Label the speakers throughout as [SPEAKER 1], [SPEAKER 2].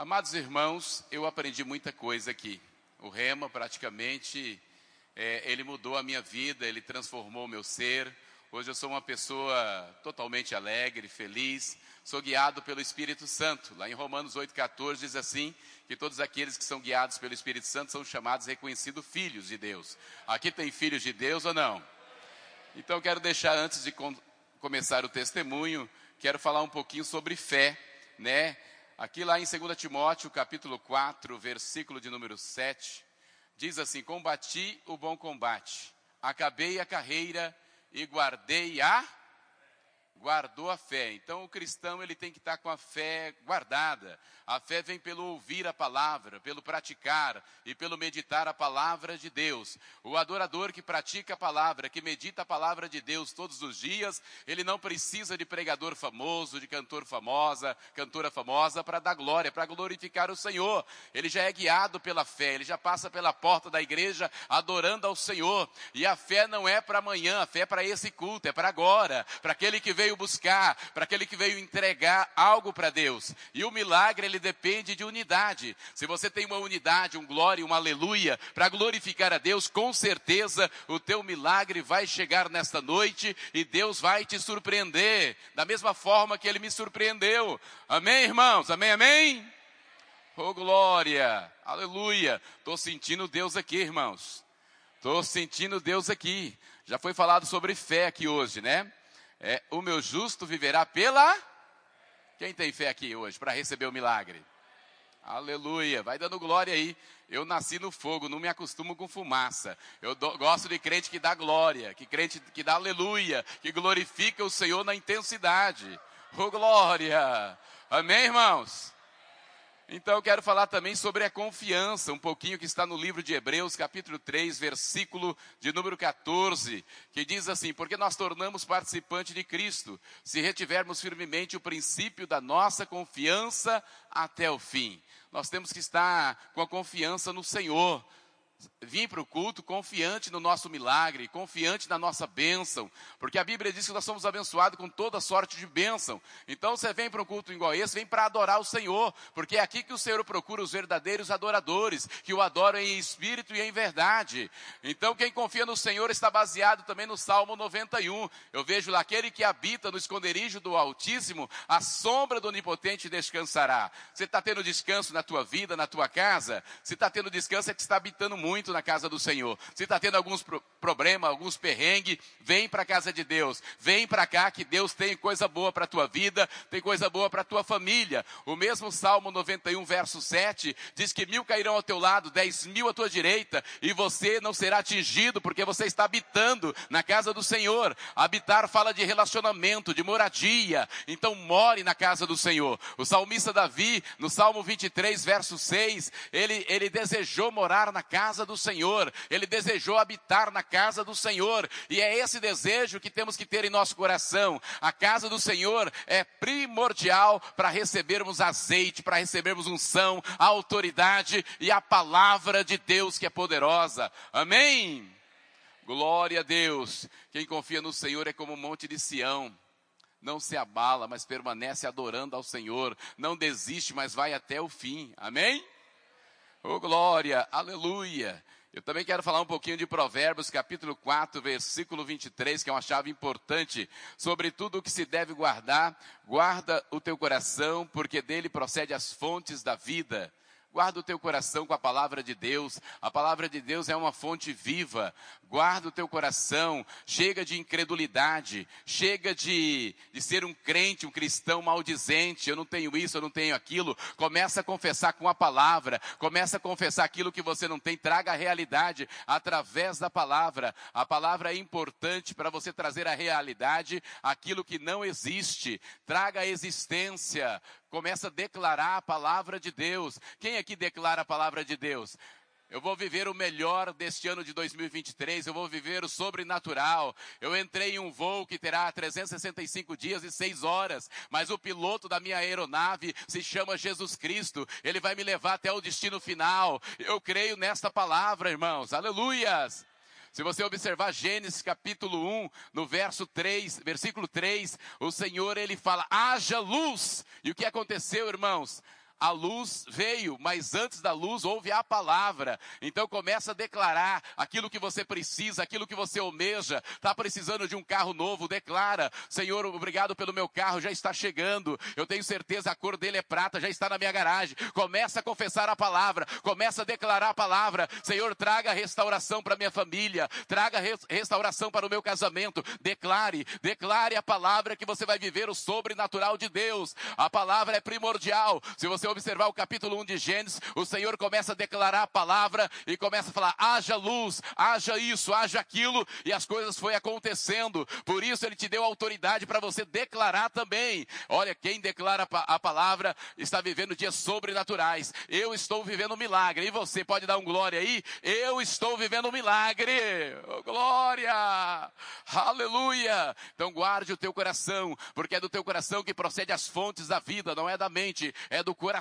[SPEAKER 1] Amados irmãos, eu aprendi muita coisa aqui. O Rema, praticamente, é, ele mudou a minha vida, ele transformou o meu ser. Hoje eu sou uma pessoa totalmente alegre, feliz, sou guiado pelo Espírito Santo. Lá em Romanos 8,14 diz assim: que todos aqueles que são guiados pelo Espírito Santo são chamados e reconhecidos filhos de Deus. Aqui tem filhos de Deus ou não? Então quero deixar antes de com, começar o testemunho, quero falar um pouquinho sobre fé, né? Aqui lá em 2 Timóteo, capítulo 4, versículo de número 7, diz assim: Combati o bom combate, acabei a carreira e guardei a guardou a fé. Então o cristão ele tem que estar com a fé guardada. A fé vem pelo ouvir a palavra, pelo praticar e pelo meditar a palavra de Deus. O adorador que pratica a palavra, que medita a palavra de Deus todos os dias, ele não precisa de pregador famoso, de cantor famosa, cantora famosa para dar glória, para glorificar o Senhor. Ele já é guiado pela fé, ele já passa pela porta da igreja adorando ao Senhor. E a fé não é para amanhã, a fé é para esse culto, é para agora, para aquele que veio buscar, para aquele que veio entregar algo para Deus. E o milagre ele depende de unidade. Se você tem uma unidade, um glória, um aleluia, para glorificar a Deus, com certeza o teu milagre vai chegar nesta noite e Deus vai te surpreender, da mesma forma que ele me surpreendeu. Amém, irmãos? Amém, amém? Oh, glória! Aleluia! Estou sentindo Deus aqui, irmãos. Estou sentindo Deus aqui. Já foi falado sobre fé aqui hoje, né? É, o meu justo viverá pela quem tem fé aqui hoje para receber o milagre? Aleluia, vai dando glória aí. Eu nasci no fogo, não me acostumo com fumaça. Eu do, gosto de crente que dá glória, que crente que dá aleluia, que glorifica o Senhor na intensidade. Oh glória! Amém, irmãos? Então eu quero falar também sobre a confiança, um pouquinho que está no livro de Hebreus, capítulo 3, versículo de número 14, que diz assim: Porque nós tornamos participante de Cristo, se retivermos firmemente o princípio da nossa confiança até o fim. Nós temos que estar com a confiança no Senhor, vir para o culto confiante no nosso milagre, confiante na nossa bênção, porque a Bíblia diz que nós somos abençoados com toda sorte de bênção. Então você vem para um culto igual esse, vem para adorar o Senhor, porque é aqui que o Senhor procura os verdadeiros adoradores, que o adoram em espírito e em verdade. Então quem confia no Senhor está baseado também no Salmo 91. Eu vejo lá aquele que habita no esconderijo do Altíssimo, a sombra do Onipotente descansará. Você está tendo descanso na tua vida, na tua casa? Se está tendo descanso é que está habitando muito muito na casa do Senhor. Se está tendo alguns pro problemas, alguns perrengues, vem para a casa de Deus. Vem para cá que Deus tem coisa boa para a tua vida, tem coisa boa para a tua família. O mesmo Salmo 91, verso 7, diz que mil cairão ao teu lado, dez mil à tua direita, e você não será atingido, porque você está habitando na casa do Senhor. Habitar fala de relacionamento, de moradia. Então more na casa do Senhor. O salmista Davi, no Salmo 23, verso 6, ele, ele desejou morar na casa casa do Senhor, ele desejou habitar na casa do Senhor, e é esse desejo que temos que ter em nosso coração. A casa do Senhor é primordial para recebermos azeite, para recebermos unção, a autoridade e a palavra de Deus que é poderosa. Amém? Glória a Deus. Quem confia no Senhor é como o monte de Sião não se abala, mas permanece adorando ao Senhor, não desiste, mas vai até o fim. Amém? Oh, glória, aleluia. Eu também quero falar um pouquinho de Provérbios, capítulo 4, versículo 23, que é uma chave importante sobre tudo o que se deve guardar. Guarda o teu coração, porque dele procede as fontes da vida. Guarda o teu coração com a palavra de Deus. A palavra de Deus é uma fonte viva. Guarda o teu coração. Chega de incredulidade. Chega de, de ser um crente, um cristão maldizente. Eu não tenho isso, eu não tenho aquilo. Começa a confessar com a palavra. Começa a confessar aquilo que você não tem. Traga a realidade através da palavra. A palavra é importante para você trazer a realidade aquilo que não existe. Traga a existência começa a declarar a palavra de Deus. Quem aqui declara a palavra de Deus? Eu vou viver o melhor deste ano de 2023, eu vou viver o sobrenatural. Eu entrei em um voo que terá 365 dias e 6 horas, mas o piloto da minha aeronave se chama Jesus Cristo. Ele vai me levar até o destino final. Eu creio nesta palavra, irmãos. Aleluias! Se você observar Gênesis capítulo 1, no verso 3, versículo 3, o Senhor ele fala: "Haja luz". E o que aconteceu, irmãos? A luz veio, mas antes da luz houve a palavra. Então começa a declarar aquilo que você precisa, aquilo que você almeja. Está precisando de um carro novo, declara: Senhor, obrigado pelo meu carro, já está chegando. Eu tenho certeza a cor dele é prata, já está na minha garagem. Começa a confessar a palavra, começa a declarar a palavra. Senhor, traga restauração para minha família, traga restauração para o meu casamento. Declare, declare a palavra que você vai viver o sobrenatural de Deus. A palavra é primordial. Se você observar o capítulo 1 de Gênesis, o Senhor começa a declarar a palavra e começa a falar: haja luz, haja isso, haja aquilo, e as coisas foi acontecendo. Por isso ele te deu autoridade para você declarar também. Olha, quem declara a palavra está vivendo dias sobrenaturais. Eu estou vivendo um milagre. E você pode dar um glória aí? Eu estou vivendo um milagre. Oh, glória! Aleluia! Então guarde o teu coração, porque é do teu coração que procede as fontes da vida, não é da mente, é do coração.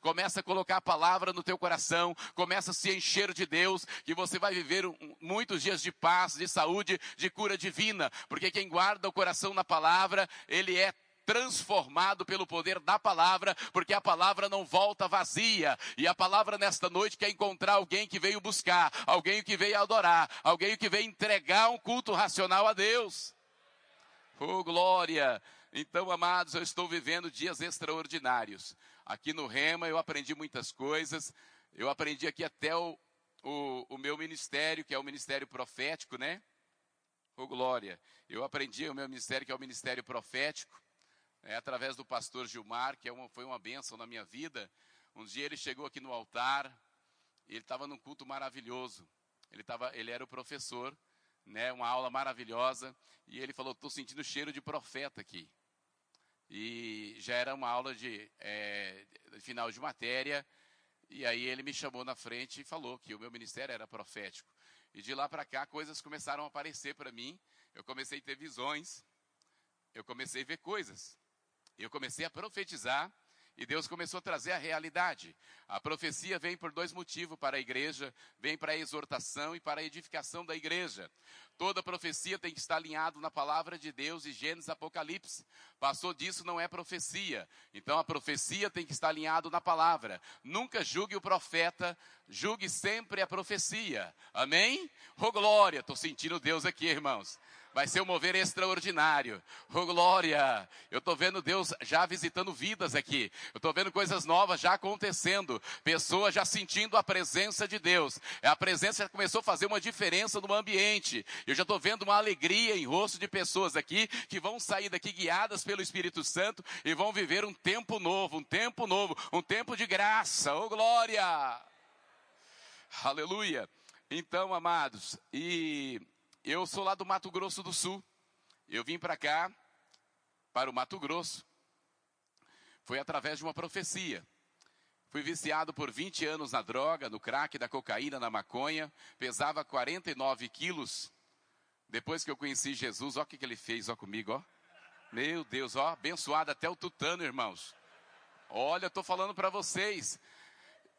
[SPEAKER 1] Começa a colocar a palavra no teu coração, começa a se encher de Deus, que você vai viver muitos dias de paz, de saúde, de cura divina, porque quem guarda o coração na palavra, ele é transformado pelo poder da palavra, porque a palavra não volta vazia. E a palavra nesta noite quer encontrar alguém que veio buscar, alguém que veio adorar, alguém que veio entregar um culto racional a Deus. Oh, glória! Então, amados, eu estou vivendo dias extraordinários. Aqui no Rema eu aprendi muitas coisas. Eu aprendi aqui até o, o, o meu ministério, que é o ministério profético, né? Oh, glória! Eu aprendi o meu ministério, que é o ministério profético é, através do pastor Gilmar, que é uma, foi uma bênção na minha vida. Um dia ele chegou aqui no altar, ele estava num culto maravilhoso. Ele, tava, ele era o professor, né, uma aula maravilhosa, e ele falou: estou sentindo cheiro de profeta aqui. E já era uma aula de, é, final de matéria, e aí ele me chamou na frente e falou que o meu ministério era profético. E de lá para cá coisas começaram a aparecer para mim. Eu comecei a ter visões, eu comecei a ver coisas. Eu comecei a profetizar e Deus começou a trazer a realidade. A profecia vem por dois motivos para a igreja: vem para a exortação e para a edificação da igreja. Toda profecia tem que estar alinhado na palavra de Deus e Gênesis Apocalipse. Passou disso não é profecia. Então a profecia tem que estar alinhado na palavra. Nunca julgue o profeta, julgue sempre a profecia. Amém? Ô oh, glória, estou sentindo Deus aqui, irmãos. Vai ser um mover extraordinário. Oh, glória! Eu estou vendo Deus já visitando vidas aqui. Eu estou vendo coisas novas já acontecendo. Pessoas já sentindo a presença de Deus. A presença já começou a fazer uma diferença no ambiente. Eu já estou vendo uma alegria em rosto de pessoas aqui que vão sair daqui guiadas pelo Espírito Santo e vão viver um tempo novo, um tempo novo, um tempo de graça. Oh, glória! Aleluia! Então, amados, e eu sou lá do Mato Grosso do Sul. Eu vim para cá, para o Mato Grosso. Foi através de uma profecia. Fui viciado por 20 anos na droga, no crack, da cocaína, na maconha. Pesava 49 quilos. Depois que eu conheci Jesus, olha o que, que ele fez, ó comigo, ó. Meu Deus, ó, abençoado até o tutano, irmãos. Olha, estou falando para vocês.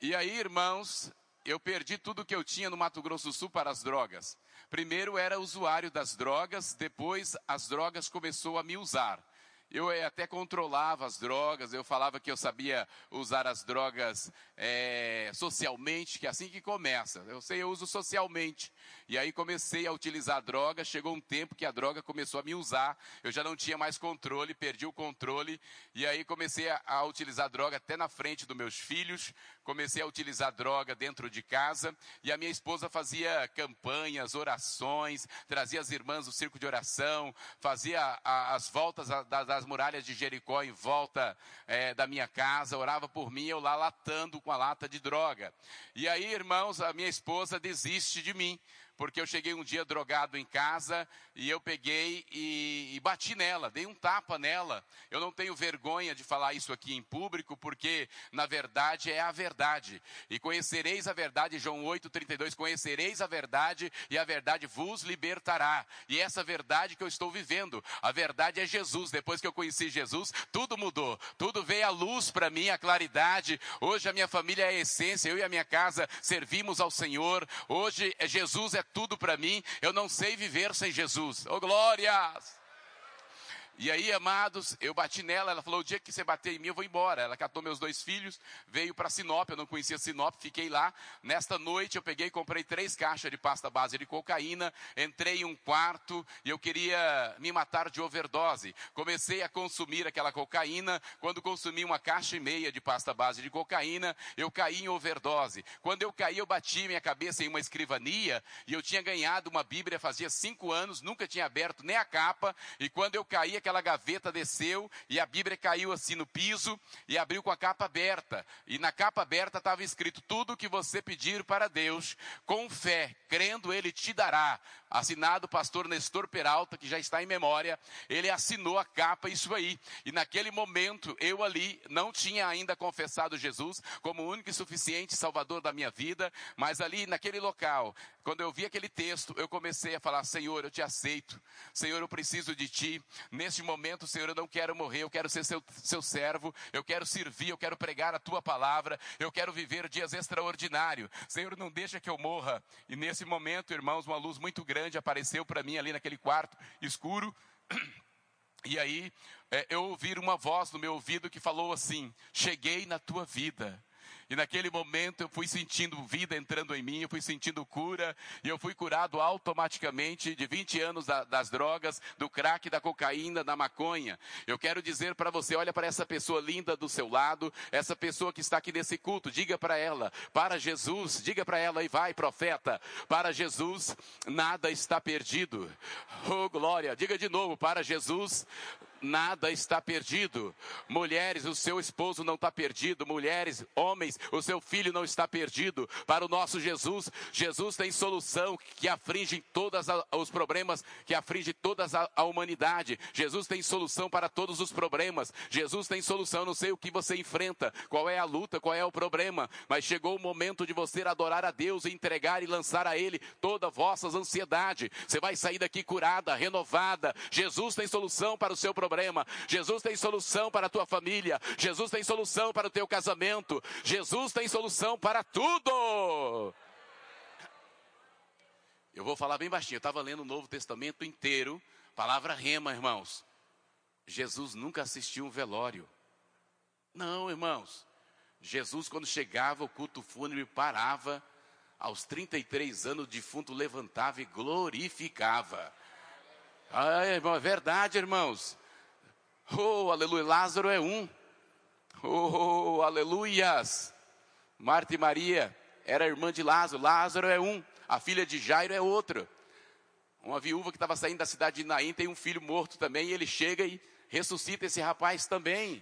[SPEAKER 1] E aí, irmãos, eu perdi tudo que eu tinha no Mato Grosso do Sul para as drogas. Primeiro era usuário das drogas, depois as drogas começou a me usar. Eu eh, até controlava as drogas, eu falava que eu sabia usar as drogas é, socialmente, que é assim que começa. Eu sei, eu uso socialmente. E aí comecei a utilizar a droga, chegou um tempo que a droga começou a me usar, eu já não tinha mais controle, perdi o controle, e aí comecei a, a utilizar droga até na frente dos meus filhos, comecei a utilizar droga dentro de casa, e a minha esposa fazia campanhas, orações, trazia as irmãs do circo de oração, fazia a, as voltas das das muralhas de Jericó em volta é, da minha casa, orava por mim, eu lá latando com a lata de droga. E aí, irmãos, a minha esposa desiste de mim, porque eu cheguei um dia drogado em casa e eu peguei e, e, bati nela, dei um tapa nela. Eu não tenho vergonha de falar isso aqui em público, porque na verdade é a verdade. E conhecereis a verdade, João 8,32, conhecereis a verdade e a verdade vos libertará. E essa verdade que eu estou vivendo, a verdade é Jesus. Depois que eu conheci Jesus, tudo mudou, tudo veio à luz para mim, a claridade. Hoje a minha família é a essência, eu e a minha casa servimos ao Senhor. Hoje Jesus é tudo para mim. Eu não sei viver sem Jesus. Oh glórias! E aí, amados, eu bati nela, ela falou: o dia que você bater em mim, eu vou embora. Ela catou meus dois filhos, veio para Sinop, eu não conhecia Sinop, fiquei lá. Nesta noite eu peguei e comprei três caixas de pasta base de cocaína, entrei em um quarto e eu queria me matar de overdose. Comecei a consumir aquela cocaína. Quando consumi uma caixa e meia de pasta base de cocaína, eu caí em overdose. Quando eu caí, eu bati minha cabeça em uma escrivania e eu tinha ganhado uma Bíblia fazia cinco anos, nunca tinha aberto nem a capa. E quando eu caí, aquela gaveta desceu e a Bíblia caiu assim no piso e abriu com a capa aberta. E na capa aberta estava escrito: Tudo que você pedir para Deus, com fé, crendo, Ele te dará. Assinado o pastor Nestor Peralta, que já está em memória, ele assinou a capa, isso aí. E naquele momento, eu ali não tinha ainda confessado Jesus como o único e suficiente Salvador da minha vida, mas ali naquele local, quando eu vi aquele texto, eu comecei a falar: Senhor, eu te aceito. Senhor, eu preciso de ti. Momento, Senhor, eu não quero morrer, eu quero ser seu, seu servo, eu quero servir, eu quero pregar a tua palavra, eu quero viver dias extraordinários. Senhor, não deixa que eu morra. E nesse momento, irmãos, uma luz muito grande apareceu para mim ali naquele quarto escuro. E aí, é, eu ouvi uma voz no meu ouvido que falou assim: Cheguei na tua vida. E naquele momento eu fui sentindo vida entrando em mim, eu fui sentindo cura, e eu fui curado automaticamente de 20 anos da, das drogas, do crack, da cocaína, da maconha. Eu quero dizer para você, olha para essa pessoa linda do seu lado, essa pessoa que está aqui nesse culto, diga para ela, para Jesus, diga para ela e vai, profeta, para Jesus nada está perdido. Oh glória, diga de novo, para Jesus nada está perdido. Mulheres, o seu esposo não está perdido. Mulheres, homens, o seu filho não está perdido. Para o nosso Jesus, Jesus tem solução que aflige todos os problemas, que aflige toda a humanidade. Jesus tem solução para todos os problemas. Jesus tem solução. não sei o que você enfrenta, qual é a luta, qual é o problema, mas chegou o momento de você adorar a Deus e entregar e lançar a Ele toda a vossas ansiedade. Você vai sair daqui curada, renovada. Jesus tem solução para o seu problema problema. Jesus tem solução para a tua família. Jesus tem solução para o teu casamento. Jesus tem solução para tudo. Eu vou falar bem baixinho. Eu estava lendo o Novo Testamento inteiro, palavra rema, irmãos. Jesus nunca assistiu um velório. Não, irmãos. Jesus, quando chegava, o culto fúnebre parava. Aos 33 anos, o defunto levantava e glorificava. Ah, é verdade, irmãos. Oh, aleluia. Lázaro é um. Oh, aleluias. Marta e Maria era irmã de Lázaro. Lázaro é um. A filha de Jairo é outra. Uma viúva que estava saindo da cidade de Naim tem um filho morto também. E ele chega e ressuscita esse rapaz também.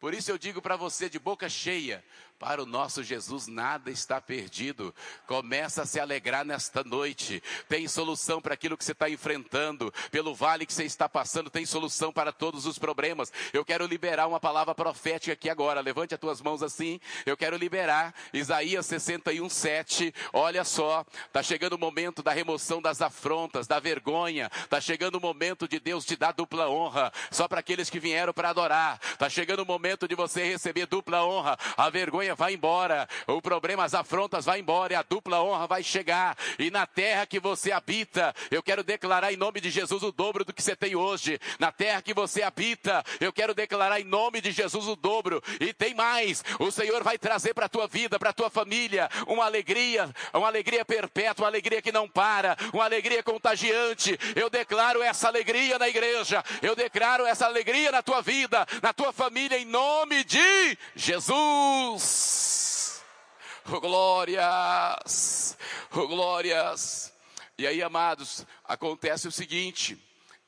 [SPEAKER 1] Por isso eu digo para você de boca cheia: para o nosso Jesus nada está perdido. Começa a se alegrar nesta noite. Tem solução para aquilo que você está enfrentando. Pelo vale que você está passando, tem solução para todos os problemas. Eu quero liberar uma palavra profética aqui agora. Levante as tuas mãos assim. Eu quero liberar Isaías 61, 7. Olha só, está chegando o momento da remoção das afrontas, da vergonha. Está chegando o momento de Deus te dar dupla honra. Só para aqueles que vieram para adorar. Está chegando o momento de você receber dupla honra. A vergonha vai embora, o problema, as afrontas vai embora e a dupla honra vai chegar. E na terra que você habita, eu quero declarar em nome de Jesus o dobro do que você tem hoje. Na terra que você habita, eu quero declarar em nome de Jesus o dobro. E tem mais, o Senhor vai trazer para a tua vida, para a tua família, uma alegria, uma alegria perpétua, uma alegria que não para, uma alegria contagiante. Eu declaro essa alegria na igreja, eu declaro essa alegria na tua vida, na tua família, em nome de Jesus. Oh, glórias! Oh, glórias! E aí, amados, acontece o seguinte: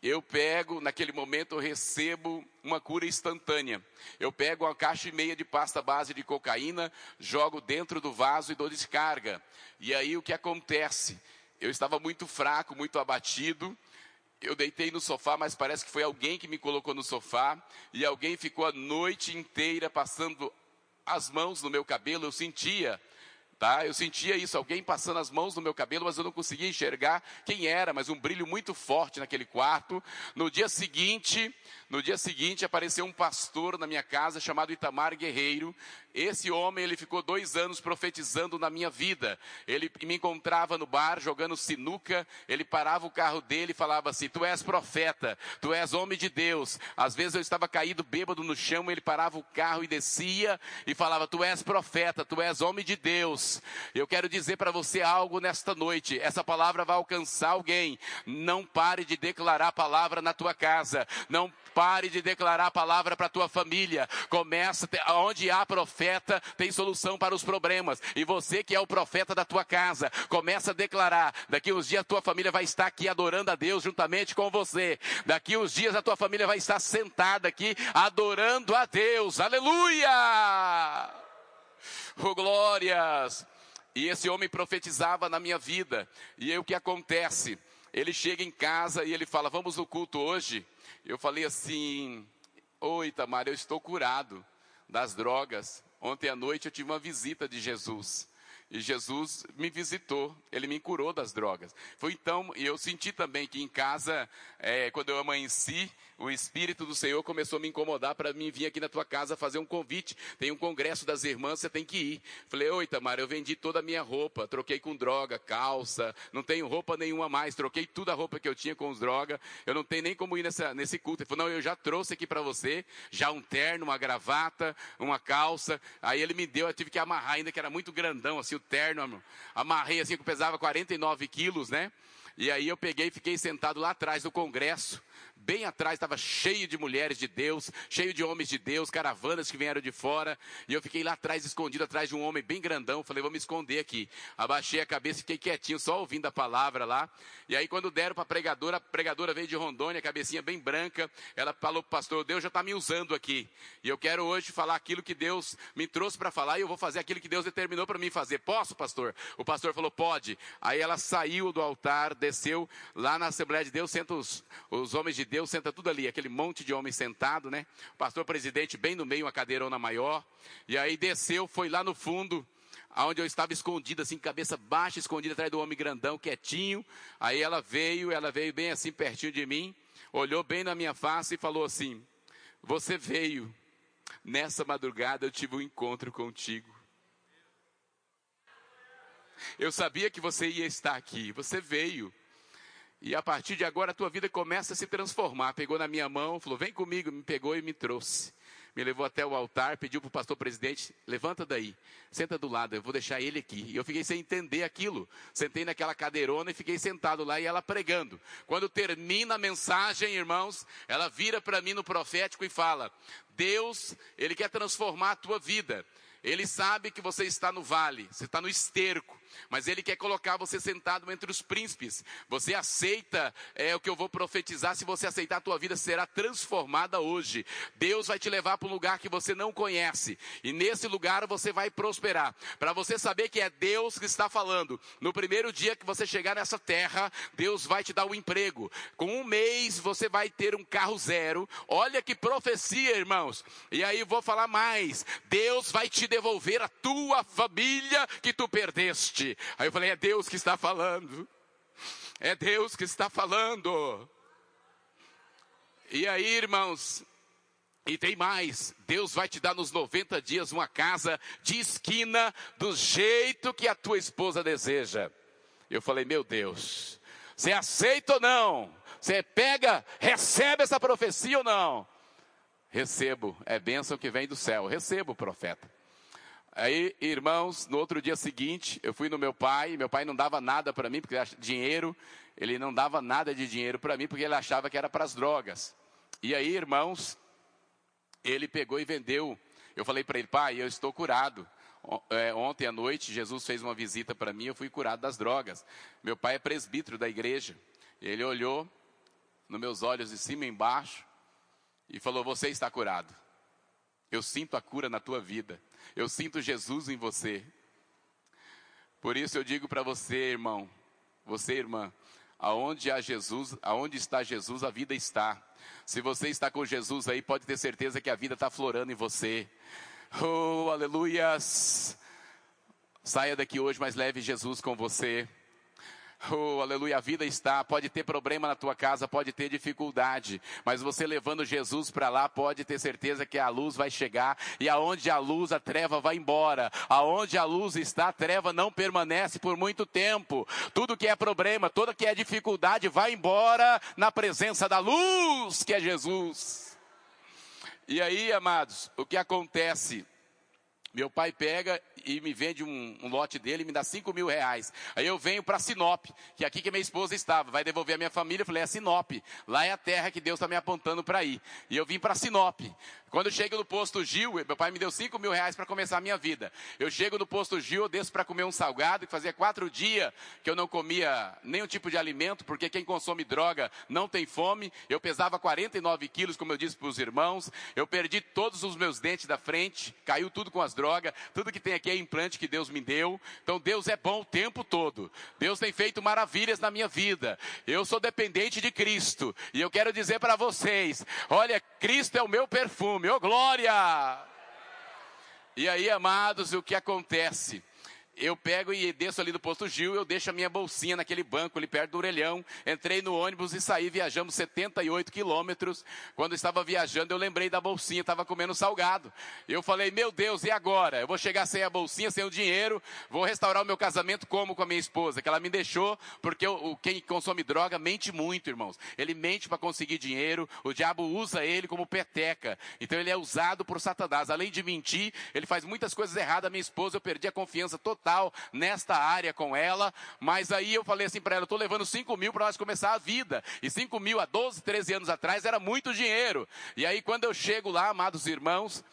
[SPEAKER 1] eu pego, naquele momento eu recebo uma cura instantânea. Eu pego uma caixa e meia de pasta base de cocaína, jogo dentro do vaso e dou descarga. E aí o que acontece? Eu estava muito fraco, muito abatido. Eu deitei no sofá, mas parece que foi alguém que me colocou no sofá. E alguém ficou a noite inteira passando as mãos no meu cabelo, eu sentia, tá? Eu sentia isso, alguém passando as mãos no meu cabelo, mas eu não conseguia enxergar quem era, mas um brilho muito forte naquele quarto. No dia seguinte, no dia seguinte apareceu um pastor na minha casa chamado Itamar Guerreiro. Esse homem, ele ficou dois anos profetizando na minha vida. Ele me encontrava no bar jogando sinuca, ele parava o carro dele e falava assim: Tu és profeta, tu és homem de Deus. Às vezes eu estava caído bêbado no chão, ele parava o carro e descia e falava: Tu és profeta, tu és homem de Deus. Eu quero dizer para você algo nesta noite. Essa palavra vai alcançar alguém. Não pare de declarar a palavra na tua casa. Não pare de declarar a palavra para a tua família. Começa, onde há profeta, tem solução para os problemas. E você que é o profeta da tua casa, começa a declarar. Daqui uns dias a tua família vai estar aqui adorando a Deus juntamente com você. Daqui uns dias a tua família vai estar sentada aqui adorando a Deus. Aleluia! Oh, glórias! E esse homem profetizava na minha vida. E aí o que acontece? Ele chega em casa e ele fala: Vamos no culto hoje. Eu falei assim: Oi, Tamara, eu estou curado das drogas. Ontem à noite eu tive uma visita de Jesus. E Jesus me visitou, ele me curou das drogas. Foi então, e eu senti também que em casa, é, quando eu amanheci, o Espírito do Senhor começou a me incomodar para mim vir aqui na tua casa fazer um convite. Tem um congresso das irmãs, você tem que ir. Falei, oi Tamara, eu vendi toda a minha roupa, troquei com droga, calça, não tenho roupa nenhuma mais, troquei toda a roupa que eu tinha com os drogas, eu não tenho nem como ir nessa, nesse culto. Ele falou, não, eu já trouxe aqui para você, já um terno, uma gravata, uma calça. Aí ele me deu, eu tive que amarrar ainda, que era muito grandão, assim, o terno, amarrei assim, que pesava 49 quilos, né? E aí eu peguei e fiquei sentado lá atrás do congresso bem atrás estava cheio de mulheres de Deus, cheio de homens de Deus, caravanas que vieram de fora, e eu fiquei lá atrás, escondido atrás de um homem bem grandão, falei, vou me esconder aqui. Abaixei a cabeça, fiquei quietinho, só ouvindo a palavra lá, e aí quando deram para a pregadora, a pregadora veio de Rondônia, cabecinha bem branca, ela falou para o pastor, Deus já está me usando aqui, e eu quero hoje falar aquilo que Deus me trouxe para falar, e eu vou fazer aquilo que Deus determinou para mim fazer. Posso, pastor? O pastor falou, pode. Aí ela saiu do altar, desceu lá na Assembleia de Deus, senta os, os homens de Deus, Deus senta tudo ali, aquele monte de homem sentado, né? Pastor presidente bem no meio, uma cadeirona maior. E aí desceu, foi lá no fundo, aonde eu estava escondido, assim, cabeça baixa, escondida atrás do homem grandão, quietinho. Aí ela veio, ela veio bem assim, pertinho de mim, olhou bem na minha face e falou assim: Você veio, nessa madrugada eu tive um encontro contigo. Eu sabia que você ia estar aqui, você veio. E a partir de agora a tua vida começa a se transformar. Pegou na minha mão, falou: vem comigo, me pegou e me trouxe. Me levou até o altar, pediu para o pastor presidente: levanta daí, senta do lado, eu vou deixar ele aqui. E eu fiquei sem entender aquilo. Sentei naquela cadeirona e fiquei sentado lá e ela pregando. Quando termina a mensagem, irmãos, ela vira para mim no profético e fala: Deus, Ele quer transformar a tua vida. Ele sabe que você está no vale, você está no esterco mas Ele quer colocar você sentado entre os príncipes. Você aceita é o que eu vou profetizar. Se você aceitar, a tua vida será transformada hoje. Deus vai te levar para um lugar que você não conhece, e nesse lugar você vai prosperar. Para você saber que é Deus que está falando. No primeiro dia que você chegar nessa terra, Deus vai te dar um emprego. Com um mês você vai ter um carro zero. Olha que profecia, irmãos. E aí vou falar mais. Deus vai te devolver a tua família que tu perdeste. Aí eu falei: é Deus que está falando. É Deus que está falando. E aí, irmãos, e tem mais, Deus vai te dar nos 90 dias uma casa de esquina do jeito que a tua esposa deseja. Eu falei, meu Deus, você aceita ou não? Você pega, recebe essa profecia ou não? Recebo, é bênção que vem do céu, recebo, profeta. Aí, irmãos, no outro dia seguinte, eu fui no meu pai, meu pai não dava nada para mim, porque dinheiro, ele não dava nada de dinheiro para mim, porque ele achava que era para as drogas. E aí, irmãos, ele pegou e vendeu. Eu falei para ele, pai, eu estou curado. É, ontem à noite, Jesus fez uma visita para mim, eu fui curado das drogas. Meu pai é presbítero da igreja. Ele olhou nos meus olhos de cima e embaixo e falou: Você está curado. Eu sinto a cura na tua vida. Eu sinto Jesus em você. Por isso eu digo para você, irmão, você, irmã, aonde há Jesus, aonde está Jesus, a vida está. Se você está com Jesus aí, pode ter certeza que a vida está florando em você. Oh, aleluias! Saia daqui hoje, mas leve Jesus com você. Oh, aleluia, a vida está, pode ter problema na tua casa, pode ter dificuldade, mas você levando Jesus para lá, pode ter certeza que a luz vai chegar, e aonde a luz, a treva vai embora. Aonde a luz está, a treva não permanece por muito tempo. Tudo que é problema, toda que é dificuldade vai embora na presença da luz, que é Jesus. E aí, amados, o que acontece? Meu pai pega e me vende um, um lote dele e me dá 5 mil reais. Aí eu venho para Sinop, que é aqui que minha esposa estava, vai devolver a minha família. Eu falei, é Sinop, lá é a terra que Deus está me apontando para ir. E eu vim para Sinop. Quando eu chego no posto Gil, meu pai me deu 5 mil reais para começar a minha vida. Eu chego no posto Gil, eu desço para comer um salgado, que fazia quatro dias que eu não comia nenhum tipo de alimento, porque quem consome droga não tem fome. Eu pesava 49 quilos, como eu disse para os irmãos. Eu perdi todos os meus dentes da frente, caiu tudo com as drogas. Tudo que tem aqui é implante que Deus me deu. Então Deus é bom o tempo todo. Deus tem feito maravilhas na minha vida. Eu sou dependente de Cristo. E eu quero dizer para vocês: olha, Cristo é o meu perfume meu glória! E aí, amados, o que acontece? Eu pego e desço ali do posto Gil, eu deixo a minha bolsinha naquele banco ali perto do orelhão, entrei no ônibus e saí, viajamos 78 quilômetros. Quando estava viajando, eu lembrei da bolsinha, estava comendo salgado. Eu falei, meu Deus, e agora? Eu vou chegar sem a bolsinha, sem o dinheiro, vou restaurar o meu casamento como com a minha esposa, que ela me deixou, porque o, quem consome droga mente muito, irmãos. Ele mente para conseguir dinheiro, o diabo usa ele como peteca. Então ele é usado por Satanás. Além de mentir, ele faz muitas coisas erradas. A minha esposa, eu perdi a confiança total nesta área com ela, mas aí eu falei assim para ela, estou levando 5 mil para nós começar a vida, e 5 mil há 12, 13 anos atrás era muito dinheiro, e aí quando eu chego lá, amados irmãos,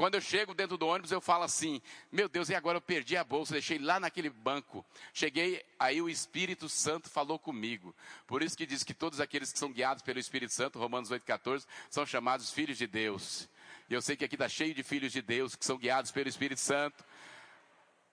[SPEAKER 1] quando eu chego dentro do ônibus, eu falo assim: Meu Deus, e agora eu perdi a bolsa, deixei lá naquele banco. Cheguei, aí o Espírito Santo falou comigo. Por isso que diz que todos aqueles que são guiados pelo Espírito Santo, Romanos 8,14, são chamados filhos de Deus. E eu sei que aqui está cheio de filhos de Deus que são guiados pelo Espírito Santo.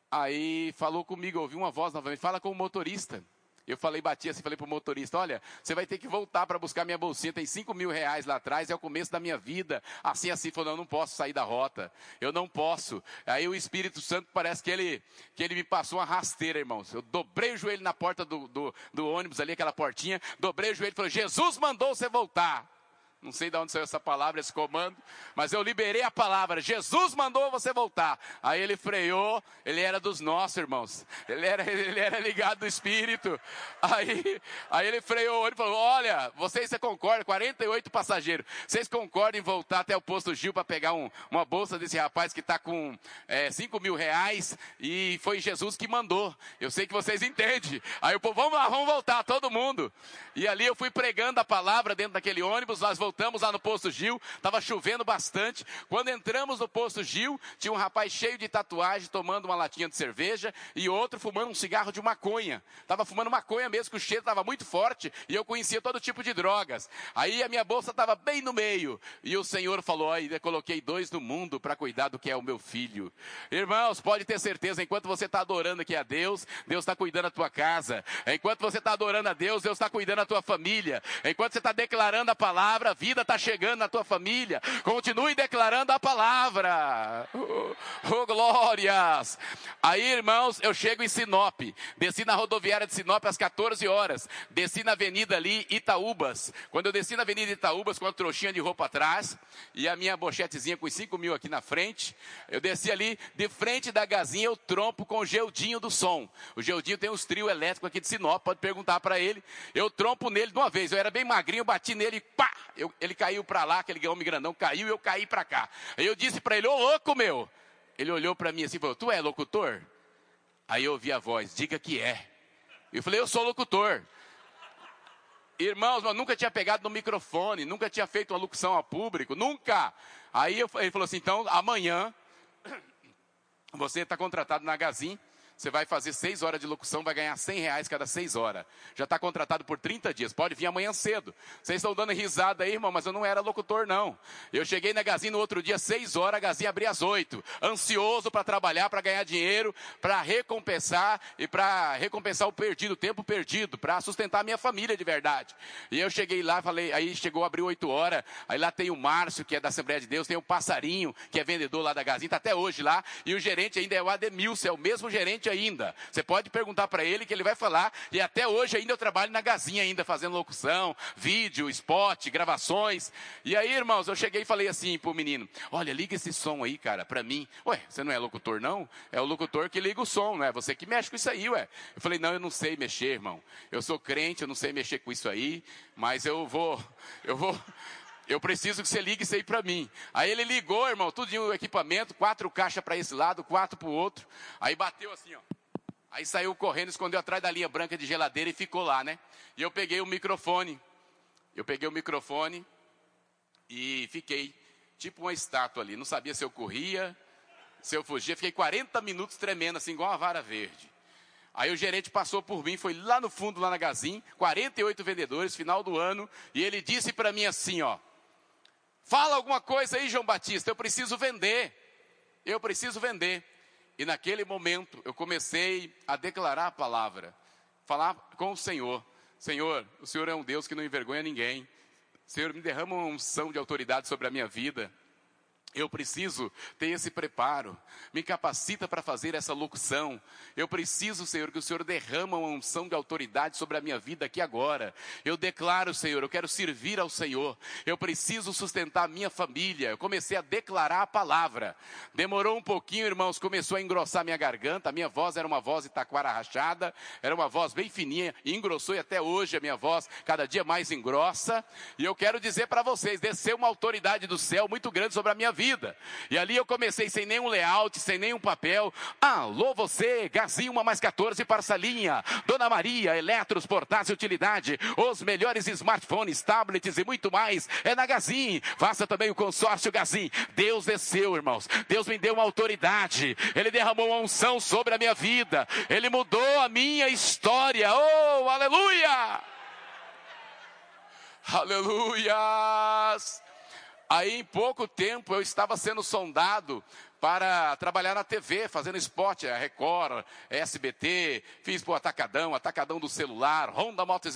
[SPEAKER 1] Aí falou comigo, ouvi uma voz novamente, fala com o motorista. Eu falei, bati assim, falei pro motorista, olha, você vai ter que voltar para buscar minha bolsinha, tem cinco mil reais lá atrás, é o começo da minha vida. Assim, assim, falou, eu não posso sair da rota, eu não posso. Aí o Espírito Santo parece que ele, que ele me passou uma rasteira, irmãos. Eu dobrei o joelho na porta do, do, do ônibus ali, aquela portinha, dobrei o joelho e falei, Jesus mandou você voltar. Não sei de onde saiu essa palavra, esse comando, mas eu liberei a palavra. Jesus mandou você voltar. Aí ele freou, ele era dos nossos, irmãos. Ele era, ele era ligado do Espírito. Aí, aí ele freou, ele falou: Olha, vocês você concorda? 48 passageiros. Vocês concordam em voltar até o posto Gil para pegar um, uma bolsa desse rapaz que está com é, 5 mil reais? E foi Jesus que mandou. Eu sei que vocês entendem. Aí o povo, vamos lá, vamos voltar, todo mundo. E ali eu fui pregando a palavra dentro daquele ônibus, nós voltamos lá no posto Gil, estava chovendo bastante. Quando entramos no posto Gil, tinha um rapaz cheio de tatuagem tomando uma latinha de cerveja e outro fumando um cigarro de maconha. Estava fumando maconha mesmo, que o cheiro estava muito forte e eu conhecia todo tipo de drogas. Aí a minha bolsa estava bem no meio e o Senhor falou: Olha, coloquei dois no mundo para cuidar do que é o meu filho. Irmãos, pode ter certeza, enquanto você está adorando aqui a Deus, Deus está cuidando da tua casa. Enquanto você está adorando a Deus, Deus está cuidando da tua família. Enquanto você está declarando a palavra, vida está chegando na tua família. Continue declarando a palavra. Oh, oh, glórias! Aí, irmãos, eu chego em Sinop. Desci na rodoviária de Sinop às 14 horas. Desci na avenida ali, Itaúbas. Quando eu desci na avenida Itaúbas, com a trouxinha de roupa atrás e a minha bochetezinha com 5 mil aqui na frente, eu desci ali, de frente da gazinha, eu trompo com o Geudinho do som. O Geudinho tem uns trio elétrico aqui de Sinop, pode perguntar para ele. Eu trompo nele de uma vez. Eu era bem magrinho, bati nele, pá! Eu eu, ele caiu para lá, aquele homem grandão caiu e eu caí para cá. Aí eu disse para ele, ô louco meu. Ele olhou para mim assim e falou, tu é locutor? Aí eu ouvi a voz, diga que é. Eu falei, eu sou locutor. Irmãos, eu nunca tinha pegado no microfone, nunca tinha feito uma locução a público, nunca. Aí eu, ele falou assim, então amanhã você está contratado na Gazin você vai fazer seis horas de locução, vai ganhar 100 reais cada seis horas. Já está contratado por 30 dias. Pode vir amanhã cedo. Vocês estão dando risada aí, irmão, mas eu não era locutor, não. Eu cheguei na Gazin no outro dia, seis horas, a Gazin abria às oito. Ansioso para trabalhar, para ganhar dinheiro, para recompensar e para recompensar o perdido, o tempo perdido, para sustentar a minha família de verdade. E eu cheguei lá, falei, aí chegou, abriu oito horas. Aí lá tem o Márcio, que é da Assembleia de Deus, tem o Passarinho, que é vendedor lá da Gazin, está até hoje lá. E o gerente ainda é o Ademilson, é o mesmo gerente ainda. Você pode perguntar para ele que ele vai falar. E até hoje ainda eu trabalho na Gazinha ainda, fazendo locução, vídeo, spot, gravações. E aí, irmãos, eu cheguei e falei assim pro menino: Olha, liga esse som aí, cara, para mim. Ué, você não é locutor, não? É o locutor que liga o som, não é você que mexe com isso aí, ué. Eu falei: Não, eu não sei mexer, irmão. Eu sou crente, eu não sei mexer com isso aí, mas eu vou, eu vou. Eu preciso que você ligue isso aí para mim. Aí ele ligou, irmão, tudo o equipamento, quatro caixas para esse lado, quatro para o outro. Aí bateu assim, ó. Aí saiu correndo, escondeu atrás da linha branca de geladeira e ficou lá, né? E eu peguei o microfone. Eu peguei o microfone e fiquei tipo uma estátua ali. Não sabia se eu corria, se eu fugia. Fiquei 40 minutos tremendo assim, igual uma vara verde. Aí o gerente passou por mim, foi lá no fundo, lá na Gazin, 48 vendedores, final do ano, e ele disse para mim assim, ó, fala alguma coisa aí, João Batista, eu preciso vender, eu preciso vender. E naquele momento eu comecei a declarar a palavra, falar com o Senhor. Senhor, o Senhor é um Deus que não envergonha ninguém. Senhor, me derrama uma unção de autoridade sobre a minha vida. Eu preciso ter esse preparo. Me capacita para fazer essa locução. Eu preciso, Senhor, que o Senhor derrama uma unção de autoridade sobre a minha vida aqui agora. Eu declaro, Senhor, eu quero servir ao Senhor. Eu preciso sustentar a minha família. Eu comecei a declarar a palavra. Demorou um pouquinho, irmãos, começou a engrossar minha garganta. A minha voz era uma voz itaquara rachada, era uma voz bem fininha, e engrossou e até hoje a minha voz cada dia mais engrossa. E eu quero dizer para vocês, desceu uma autoridade do céu muito grande sobre a minha vida. E ali eu comecei sem nenhum layout, sem nenhum papel. Alô você, Gazinho, uma mais 14 parcelinha. Dona Maria, eletros, portais e utilidade. Os melhores smartphones, tablets e muito mais. É na Gazin. Faça também o consórcio Gazin. Deus desceu, irmãos. Deus me deu uma autoridade. Ele derramou uma unção sobre a minha vida. Ele mudou a minha história. Oh, aleluia! Aleluias! Aí, em pouco tempo, eu estava sendo sondado para trabalhar na TV, fazendo esporte, a Record, SBT, fiz para o Atacadão, Atacadão do celular, Honda, Motos,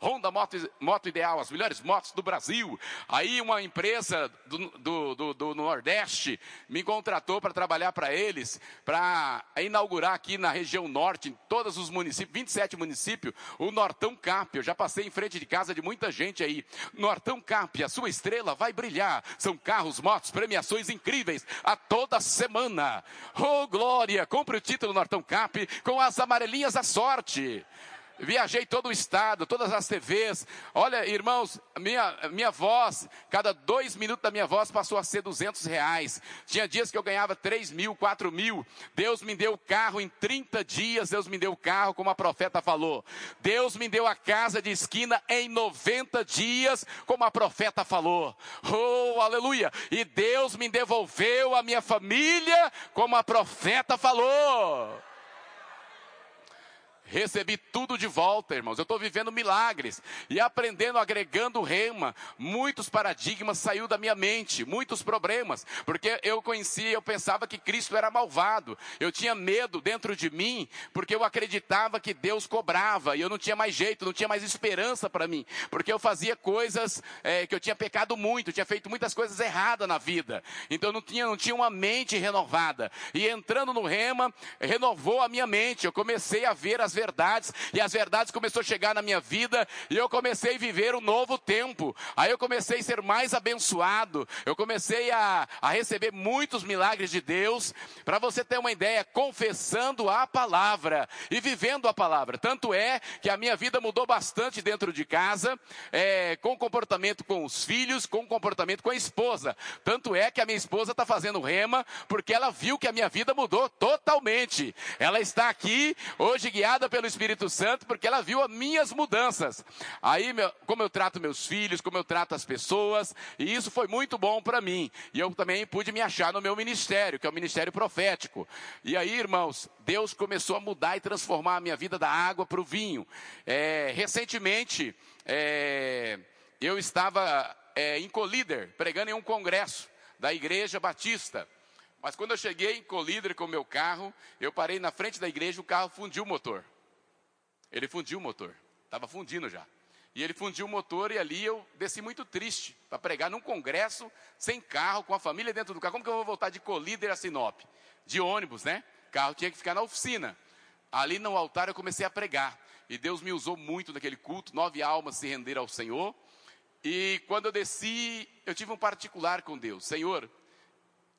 [SPEAKER 1] Honda Moto, Moto Ideal, as melhores motos do Brasil. Aí uma empresa do, do, do, do Nordeste me contratou para trabalhar para eles, para inaugurar aqui na região norte, em todos os municípios, 27 municípios, o Nortão Cap. Eu já passei em frente de casa de muita gente aí. Nortão Cap, a sua estrela vai brilhar. São carros, motos, premiações incríveis a toda semana. Oh, glória! Compre o título Nortão Cap com as amarelinhas da sorte. Viajei todo o estado, todas as TVs. Olha, irmãos, minha, minha voz, cada dois minutos da minha voz passou a ser 200 reais. Tinha dias que eu ganhava 3 mil, 4 mil. Deus me deu o carro em 30 dias. Deus me deu o carro, como a profeta falou. Deus me deu a casa de esquina em 90 dias, como a profeta falou. Oh, aleluia! E Deus me devolveu a minha família, como a profeta falou. Recebi tudo de volta, irmãos. Eu estou vivendo milagres e aprendendo, agregando rema. Muitos paradigmas saiu da minha mente, muitos problemas, porque eu conhecia, eu pensava que Cristo era malvado. Eu tinha medo dentro de mim, porque eu acreditava que Deus cobrava e eu não tinha mais jeito, não tinha mais esperança para mim, porque eu fazia coisas é, que eu tinha pecado muito, tinha feito muitas coisas erradas na vida. Então eu não tinha, não tinha uma mente renovada. E entrando no rema, renovou a minha mente. Eu comecei a ver as verdades, e as verdades começou a chegar na minha vida, e eu comecei a viver um novo tempo. Aí eu comecei a ser mais abençoado, eu comecei a, a receber muitos milagres de Deus, para você ter uma ideia, confessando a palavra e vivendo a palavra. Tanto é que a minha vida mudou bastante dentro de casa, é, com comportamento com os filhos, com comportamento com a esposa. Tanto é que a minha esposa está fazendo rema, porque ela viu que a minha vida mudou totalmente. Ela está aqui hoje guiada pelo Espírito Santo, porque ela viu as minhas mudanças. Aí, meu, como eu trato meus filhos, como eu trato as pessoas, e isso foi muito bom para mim. E eu também pude me achar no meu ministério, que é o ministério profético. E aí, irmãos, Deus começou a mudar e transformar a minha vida da água para o vinho. É, recentemente, é, eu estava é, em Colíder, pregando em um congresso da Igreja Batista. Mas quando eu cheguei em Colíder com o meu carro, eu parei na frente da igreja, o carro fundiu o motor. Ele fundiu o motor. Estava fundindo já. E ele fundiu o motor e ali eu desci muito triste para pregar num congresso sem carro, com a família dentro do carro. Como que eu vou voltar de Colíder a Sinop? De ônibus, né? O carro tinha que ficar na oficina. ali no altar eu comecei a pregar. E Deus me usou muito naquele culto, nove almas se renderam ao Senhor. E quando eu desci, eu tive um particular com Deus. Senhor,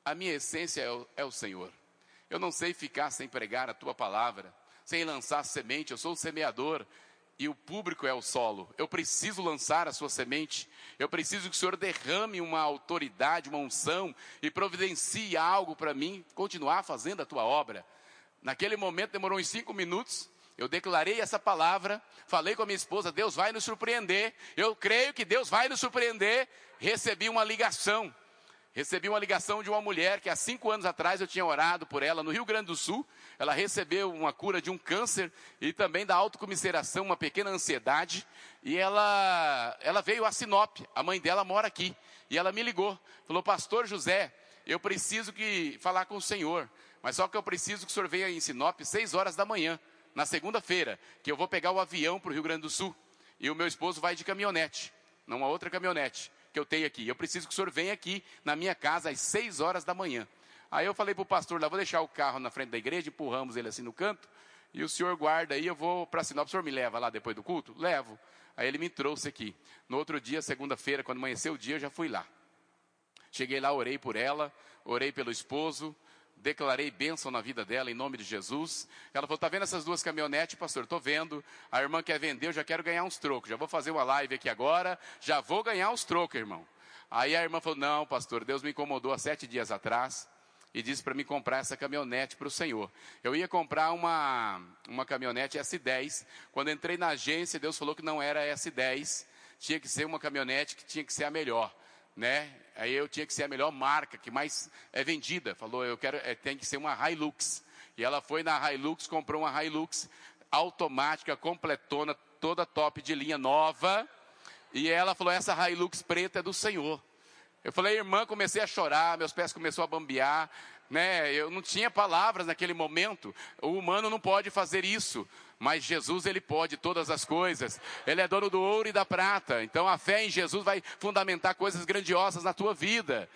[SPEAKER 1] a minha essência é o, é o Senhor. Eu não sei ficar sem pregar a tua palavra, sem lançar semente. Eu sou o semeador e o público é o solo. Eu preciso lançar a sua semente. Eu preciso que o Senhor derrame uma autoridade, uma unção e providencie algo para mim continuar fazendo a tua obra. Naquele momento demorou uns cinco minutos. Eu declarei essa palavra, falei com a minha esposa: Deus vai nos surpreender. Eu creio que Deus vai nos surpreender. Recebi uma ligação Recebi uma ligação de uma mulher que há cinco anos atrás eu tinha orado por ela no Rio Grande do Sul. Ela recebeu uma cura de um câncer e também da autocomisseração, uma pequena ansiedade. E ela, ela veio a Sinop, a mãe dela mora aqui. E ela me ligou, falou, pastor José, eu preciso que falar com o senhor. Mas só que eu preciso que o senhor venha em Sinop seis horas da manhã, na segunda-feira, que eu vou pegar o avião para o Rio Grande do Sul. E o meu esposo vai de caminhonete, numa outra caminhonete que eu tenho aqui. Eu preciso que o senhor venha aqui na minha casa às seis horas da manhã. Aí eu falei para o pastor lá, vou deixar o carro na frente da igreja, empurramos ele assim no canto, e o senhor guarda aí, eu vou para Sinop, o senhor me leva lá depois do culto? Levo. Aí ele me trouxe aqui. No outro dia, segunda-feira, quando amanheceu o dia, eu já fui lá. Cheguei lá, orei por ela, orei pelo esposo, declarei bênção na vida dela em nome de Jesus. Ela falou: tá vendo essas duas caminhonetes, pastor? Estou vendo. A irmã quer vender, eu já quero ganhar uns trocos. Já vou fazer uma live aqui agora, já vou ganhar uns trocos, irmão. Aí a irmã falou: não, pastor, Deus me incomodou há sete dias atrás e disse para mim comprar essa caminhonete para o Senhor. Eu ia comprar uma, uma caminhonete S10. Quando entrei na agência, Deus falou que não era S10, tinha que ser uma caminhonete que tinha que ser a melhor né? Aí eu tinha que ser a melhor marca, que mais é vendida. Falou, eu quero, é, tem que ser uma Hilux. E ela foi na Hilux, comprou uma Hilux automática, completona, toda top de linha nova. E ela falou, essa Hilux preta é do Senhor. Eu falei, irmã, comecei a chorar, meus pés começaram a bambear né? Eu não tinha palavras naquele momento. O humano não pode fazer isso, mas Jesus ele pode todas as coisas. Ele é dono do ouro e da prata. Então a fé em Jesus vai fundamentar coisas grandiosas na tua vida.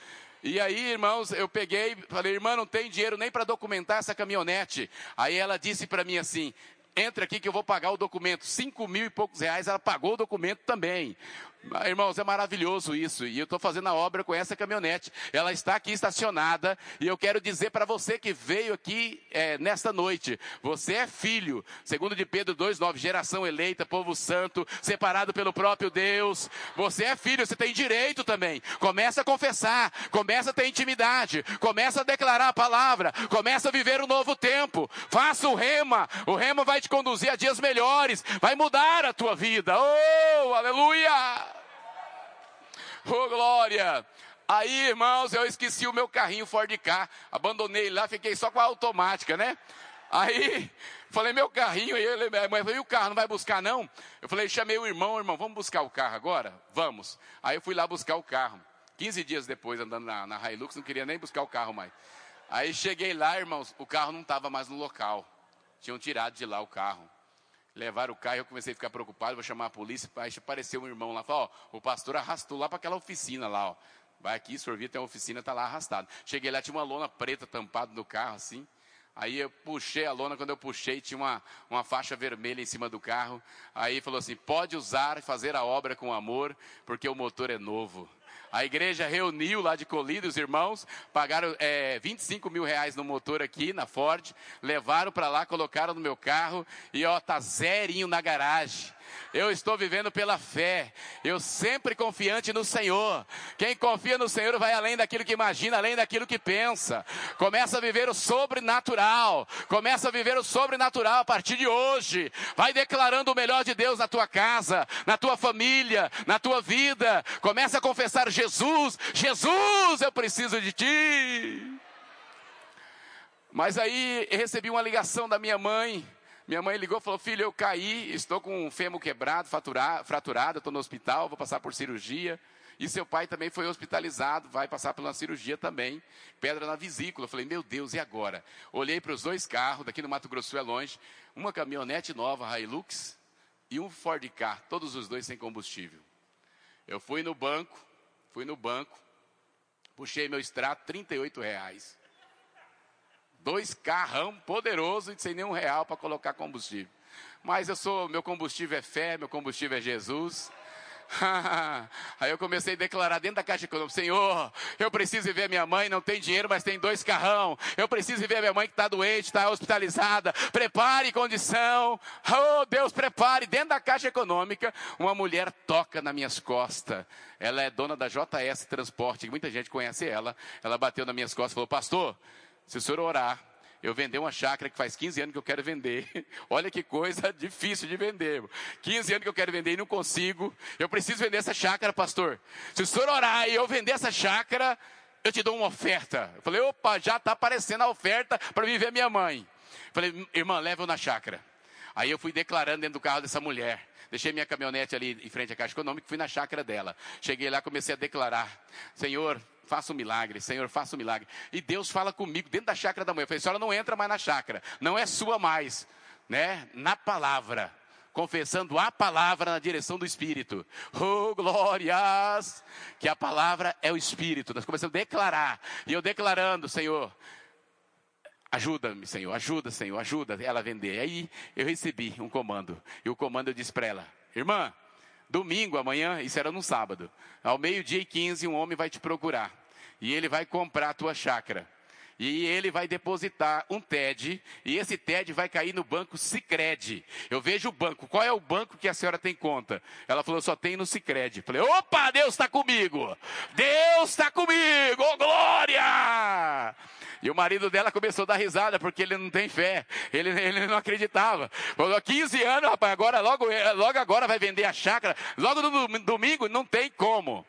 [SPEAKER 1] E aí, irmãos, eu peguei, falei, irmã, não tem dinheiro nem para documentar essa caminhonete. Aí ela disse para mim assim: entra aqui que eu vou pagar o documento. Cinco mil e poucos reais, ela pagou o documento também. Irmãos, é maravilhoso isso. E eu estou fazendo a obra com essa caminhonete. Ela está aqui estacionada. E eu quero dizer para você que veio aqui é, nesta noite: você é filho, segundo de Pedro 2,9, geração eleita, povo santo, separado pelo próprio Deus. Você é filho, você tem direito também. Começa a confessar, começa a ter intimidade, começa a declarar a palavra, começa a viver um novo tempo. Faça o rema. O rema vai te conduzir a dias melhores, vai mudar a tua vida. Oh, aleluia! Oh, glória! Aí, irmãos, eu esqueci o meu carrinho Ford K, abandonei lá, fiquei só com a automática, né? Aí, falei, meu carrinho, aí ele, a mãe falou, e o carro, não vai buscar não? Eu falei, chamei o irmão, irmão, vamos buscar o carro agora? Vamos. Aí eu fui lá buscar o carro. 15 dias depois, andando na, na Hilux, não queria nem buscar o carro mais. Aí cheguei lá, irmãos, o carro não estava mais no local. Tinham tirado de lá o carro. Levaram o carro, eu comecei a ficar preocupado, vou chamar a polícia. Aí apareceu um irmão lá, falou, ó, o pastor arrastou lá para aquela oficina lá, ó. Vai aqui, sorvete, tem uma oficina, tá lá arrastado. Cheguei lá, tinha uma lona preta tampada no carro, assim. Aí eu puxei a lona, quando eu puxei, tinha uma, uma faixa vermelha em cima do carro. Aí falou assim: pode usar fazer a obra com amor, porque o motor é novo. A igreja reuniu lá de Colírio, os irmãos, pagaram é, 25 mil reais no motor aqui, na Ford, levaram para lá, colocaram no meu carro e ó, tá zerinho na garagem. Eu estou vivendo pela fé. Eu sempre confiante no Senhor. Quem confia no Senhor vai além daquilo que imagina, além daquilo que pensa. Começa a viver o sobrenatural. Começa a viver o sobrenatural a partir de hoje. Vai declarando o melhor de Deus na tua casa, na tua família, na tua vida. Começa a confessar Jesus. Jesus, eu preciso de ti. Mas aí recebi uma ligação da minha mãe minha mãe ligou e falou: Filho, eu caí, estou com um fêmur quebrado, fraturado, estou no hospital, vou passar por cirurgia. E seu pai também foi hospitalizado, vai passar por uma cirurgia também, pedra na vesícula. Eu falei, meu Deus, e agora? Olhei para os dois carros, daqui no Mato Grosso é longe, uma caminhonete nova, Hilux, e um Ford Car, todos os dois sem combustível. Eu fui no banco, fui no banco, puxei meu extrato, 38 reais. Dois carrão poderosos e sem nenhum real para colocar combustível. Mas eu sou, meu combustível é fé, meu combustível é Jesus. Aí eu comecei a declarar dentro da caixa econômica: Senhor, eu preciso ver minha mãe, não tem dinheiro, mas tem dois carrão. Eu preciso ver minha mãe que está doente, está hospitalizada. Prepare condição. Oh, Deus, prepare. Dentro da caixa econômica, uma mulher toca nas minhas costas. Ela é dona da JS Transporte, muita gente conhece ela. Ela bateu nas minhas costas e falou: Pastor, se o senhor orar, eu vender uma chácara que faz 15 anos que eu quero vender. Olha que coisa difícil de vender. 15 anos que eu quero vender e não consigo. Eu preciso vender essa chácara, pastor. Se o senhor orar e eu vender essa chácara, eu te dou uma oferta. Eu falei, opa, já está aparecendo a oferta para me ver minha mãe. Eu falei, irmã, leva eu na chácara. Aí eu fui declarando dentro do carro dessa mulher. Deixei minha caminhonete ali em frente à Caixa Econômica, fui na chácara dela. Cheguei lá, comecei a declarar: Senhor, faça um milagre, Senhor, faça um milagre. E Deus fala comigo dentro da chácara da mãe. Eu falei, senhora não entra mais na chácara, não é sua mais, né? Na palavra, confessando a palavra na direção do Espírito. Oh, glórias! Que a palavra é o Espírito. Nós começamos a declarar, e eu declarando, Senhor, Ajuda-me, Senhor, ajuda, Senhor, ajuda ela a vender. Aí eu recebi um comando. E o comando eu disse para ela: Irmã, Domingo, amanhã, isso era no sábado. Ao meio-dia e 15, um homem vai te procurar. E ele vai comprar a tua chácara. E ele vai depositar um TED, e esse TED vai cair no banco Sicredi. Eu vejo o banco, qual é o banco que a senhora tem conta? Ela falou, só tem no Sicredi. Falei, opa, Deus está comigo! Deus está comigo! Oh, glória! E o marido dela começou a dar risada, porque ele não tem fé. Ele, ele não acreditava. Falou, 15 anos, rapaz, agora, logo, logo agora vai vender a chácara. Logo no domingo, não tem como.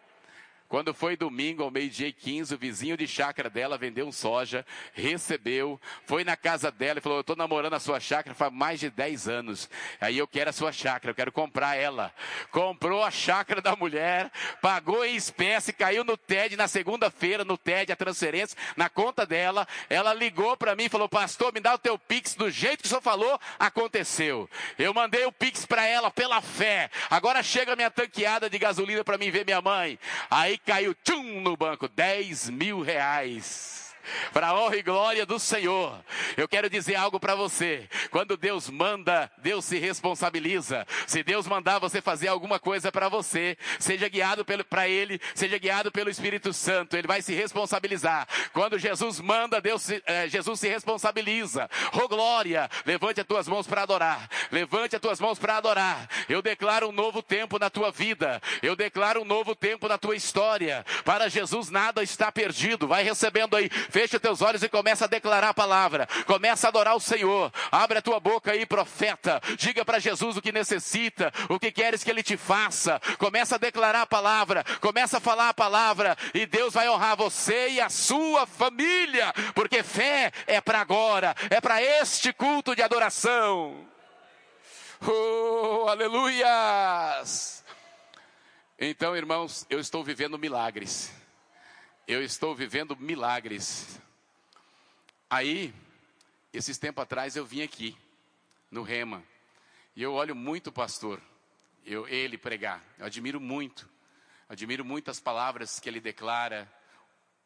[SPEAKER 1] Quando foi domingo, ao meio-dia e 15, o vizinho de chácara dela vendeu um soja, recebeu, foi na casa dela e falou: Eu estou namorando a sua chácara faz mais de 10 anos. Aí eu quero a sua chácara, eu quero comprar ela. Comprou a chácara da mulher, pagou em espécie, caiu no TED na segunda-feira, no TED, a transferência, na conta dela. Ela ligou para mim e falou: Pastor, me dá o teu Pix do jeito que o senhor falou, aconteceu. Eu mandei o Pix para ela pela fé. Agora chega minha tanqueada de gasolina para mim ver minha mãe. Aí caiu tchum no banco, 10 mil reais para a honra e glória do Senhor. Eu quero dizer algo para você. Quando Deus manda, Deus se responsabiliza. Se Deus mandar você fazer alguma coisa para você, seja guiado para Ele, seja guiado pelo Espírito Santo, Ele vai se responsabilizar. Quando Jesus manda, Deus, eh, Jesus se responsabiliza. Oh glória! Levante as tuas mãos para adorar. Levante as tuas mãos para adorar. Eu declaro um novo tempo na tua vida. Eu declaro um novo tempo na tua história. Para Jesus nada está perdido. Vai recebendo aí. Feche os teus olhos e começa a declarar a palavra. Começa a adorar o Senhor. Abre a tua boca aí, profeta. Diga para Jesus o que necessita, o que queres que ele te faça. Começa a declarar a palavra. Começa a falar a palavra. E Deus vai honrar você e a sua família. Porque fé é para agora. É para este culto de adoração. Oh, aleluias! Então, irmãos, eu estou vivendo milagres eu estou vivendo milagres. Aí, esses tempos atrás, eu vim aqui, no Rema, e eu olho muito o pastor, eu, ele pregar, eu admiro muito, admiro muito as palavras que ele declara,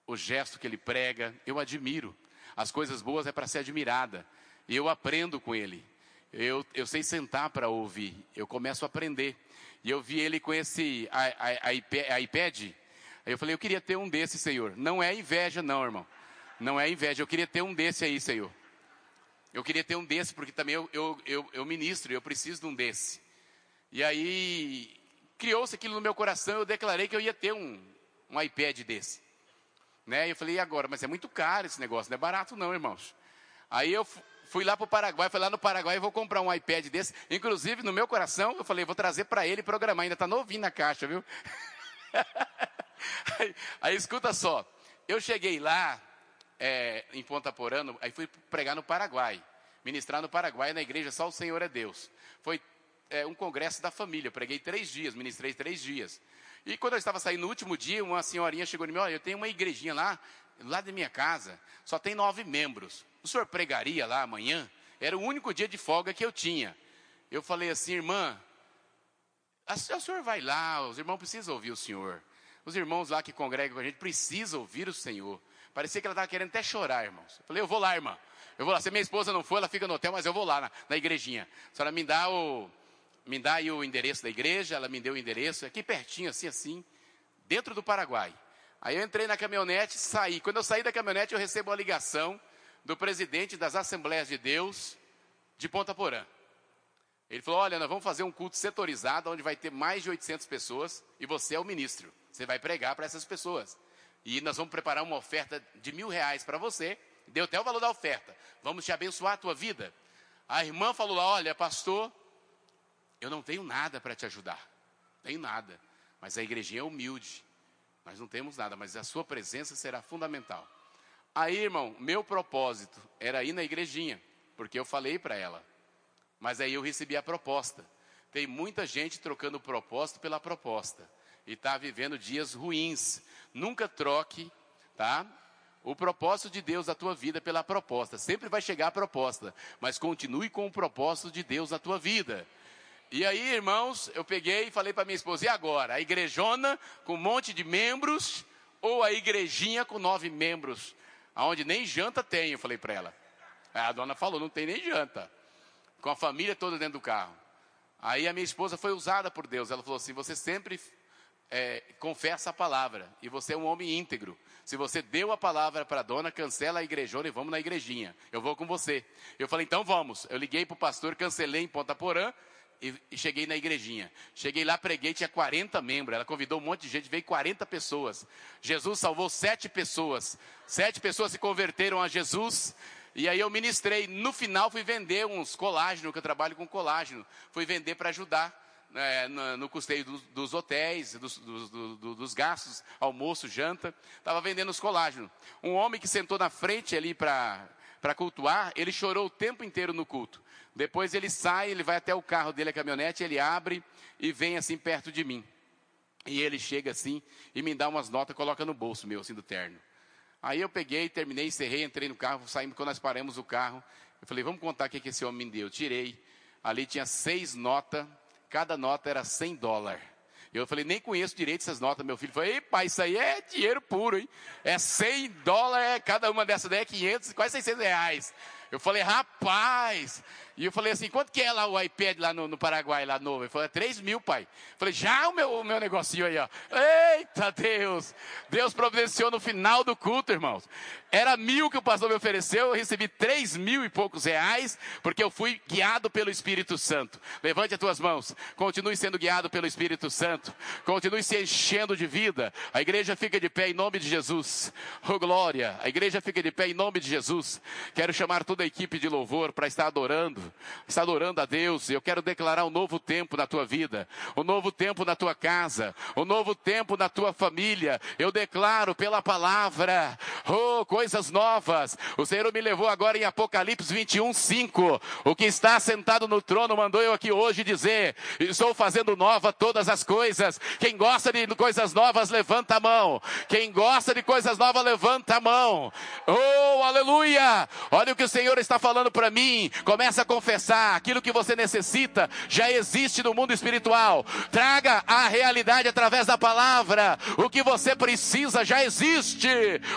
[SPEAKER 1] o gesto que ele prega, eu admiro. As coisas boas é para ser admirada, e eu aprendo com ele. Eu, eu sei sentar para ouvir, eu começo a aprender. E eu vi ele com esse iPad, Aí eu falei, eu queria ter um desse, Senhor. Não é inveja, não, irmão. Não é inveja, eu queria ter um desse aí, Senhor. Eu queria ter um desse, porque também eu, eu, eu, eu ministro, eu preciso de um desse. E aí, criou-se aquilo no meu coração, eu declarei que eu ia ter um, um iPad desse. Né? E eu falei, e agora? Mas é muito caro esse negócio, não é barato não, irmãos. Aí eu fui lá para o Paraguai, fui lá no Paraguai e vou comprar um iPad desse. Inclusive, no meu coração, eu falei, vou trazer para ele programar, ainda está novinho na caixa, viu? Aí, aí escuta só, eu cheguei lá é, em Ponta Porã, aí fui pregar no Paraguai, ministrar no Paraguai na igreja Só o Senhor é Deus. Foi é, um congresso da família, preguei três dias, ministrei três dias. E quando eu estava saindo no último dia, uma senhorinha chegou em mim, olha, eu tenho uma igrejinha lá, lá da minha casa, só tem nove membros. O senhor pregaria lá amanhã? Era o único dia de folga que eu tinha. Eu falei assim, irmã, o senhor vai lá, os irmãos precisam ouvir o senhor. Os irmãos lá que congregam com a gente precisam ouvir o Senhor. Parecia que ela estava querendo até chorar, irmãos. Eu falei, eu vou lá, irmã. Eu vou lá. Se minha esposa não for, ela fica no hotel, mas eu vou lá na, na igrejinha. A senhora me dá o. Me dá aí o endereço da igreja, ela me deu o endereço, aqui pertinho, assim, assim, dentro do Paraguai. Aí eu entrei na caminhonete, saí. Quando eu saí da caminhonete, eu recebo a ligação do presidente das Assembleias de Deus de Ponta Porã. Ele falou: Olha, nós vamos fazer um culto setorizado, onde vai ter mais de 800 pessoas, e você é o ministro. Você vai pregar para essas pessoas. E nós vamos preparar uma oferta de mil reais para você. Deu até o valor da oferta. Vamos te abençoar a tua vida. A irmã falou lá: Olha, pastor, eu não tenho nada para te ajudar. Tenho nada. Mas a igrejinha é humilde. Nós não temos nada, mas a sua presença será fundamental. Aí, irmão, meu propósito era ir na igrejinha, porque eu falei para ela. Mas aí eu recebi a proposta. Tem muita gente trocando o propósito pela proposta e está vivendo dias ruins. Nunca troque, tá? O propósito de Deus na tua vida pela proposta. Sempre vai chegar a proposta, mas continue com o propósito de Deus na tua vida. E aí, irmãos, eu peguei e falei para minha esposa: e agora? A igrejona com um monte de membros ou a igrejinha com nove membros? Aonde nem janta tem, eu falei para ela. A dona falou: não tem nem janta. Com a família toda dentro do carro. Aí a minha esposa foi usada por Deus. Ela falou assim: você sempre é, confessa a palavra e você é um homem íntegro. Se você deu a palavra para a dona, cancela a igrejona e vamos na igrejinha. Eu vou com você. Eu falei, então vamos. Eu liguei para o pastor, cancelei em Ponta Porã e, cheguei na igrejinha. Cheguei lá, preguei, tinha 40 membros. Ela convidou um monte de gente, veio 40 pessoas. Jesus salvou sete pessoas. Sete pessoas se converteram a Jesus. E aí eu ministrei. No final fui vender uns colágeno, que eu trabalho com colágeno. Fui vender para ajudar. É, no, no, custeio dos, dos hotéis, dos, dos, dos, gastos, almoço, janta, estava vendendo os colágenos. Um homem que sentou na frente ali para cultuar, ele chorou o tempo inteiro no culto. Depois ele sai, ele vai até o carro dele, a caminhonete, ele abre e vem assim perto de mim. E ele chega assim e me dá umas notas, coloca no bolso meu, assim, do terno. Aí eu peguei, terminei, encerrei, entrei no carro, saímos, quando nós paramos o carro, eu falei, vamos contar o que, esse homem me deu. tirei, ali tinha seis notas, cada nota era 100 dólares. Eu falei, nem conheço direito essas notas. Meu filho falou, ei pai, isso aí é dinheiro puro, hein? É 100 dólares, cada uma dessas daí é 500, quase 600 reais. Eu falei, rapaz, e eu falei assim, quanto que é lá o iPad lá no, no Paraguai, lá novo? Ele falou, é 3 mil, pai. Eu falei, já o meu, o meu negocinho aí, ó. Eita Deus! Deus providenciou no final do culto, irmãos. Era mil que o pastor me ofereceu, eu recebi três mil e poucos reais, porque eu fui guiado pelo Espírito Santo. Levante as tuas mãos, continue sendo guiado pelo Espírito Santo, continue se enchendo de vida. A igreja fica de pé em nome de Jesus. Oh glória! A igreja fica de pé em nome de Jesus. Quero chamar toda a equipe de louvor para estar adorando está adorando a Deus. Eu quero declarar um novo tempo na tua vida, um novo tempo na tua casa, um novo tempo na tua família. Eu declaro pela palavra, oh, coisas novas. O Senhor me levou agora em Apocalipse 21, 5. O que está sentado no trono mandou eu aqui hoje dizer: Estou fazendo nova todas as coisas. Quem gosta de coisas novas, levanta a mão. Quem gosta de coisas novas, levanta a mão. Oh, aleluia! Olha o que o Senhor está falando para mim. Começa a confessar, aquilo que você necessita já existe no mundo espiritual. Traga a realidade através da palavra. O que você precisa já existe.